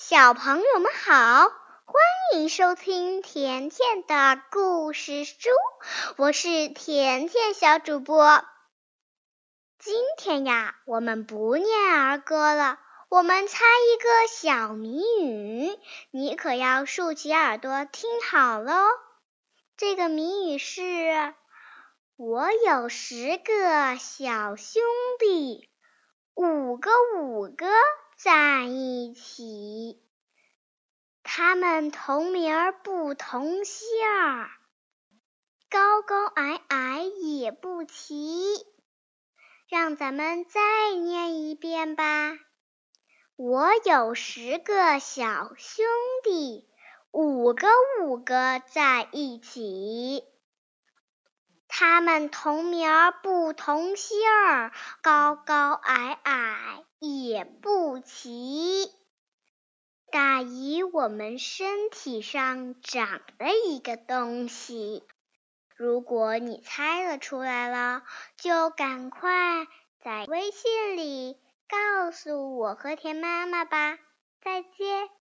小朋友们好，欢迎收听甜甜的故事书，我是甜甜小主播。今天呀，我们不念儿歌了，我们猜一个小谜语，你可要竖起耳朵听好喽。这个谜语是：我有十个小兄弟，五个五个。在一起，他们同名不同姓儿，高高矮矮也不齐。让咱们再念一遍吧。我有十个小兄弟，五个五个在一起。他们同名儿不同姓儿，高高矮矮也不齐。大姨我们身体上长了一个东西。如果你猜得出来了，就赶快在微信里告诉我和田妈妈吧。再见。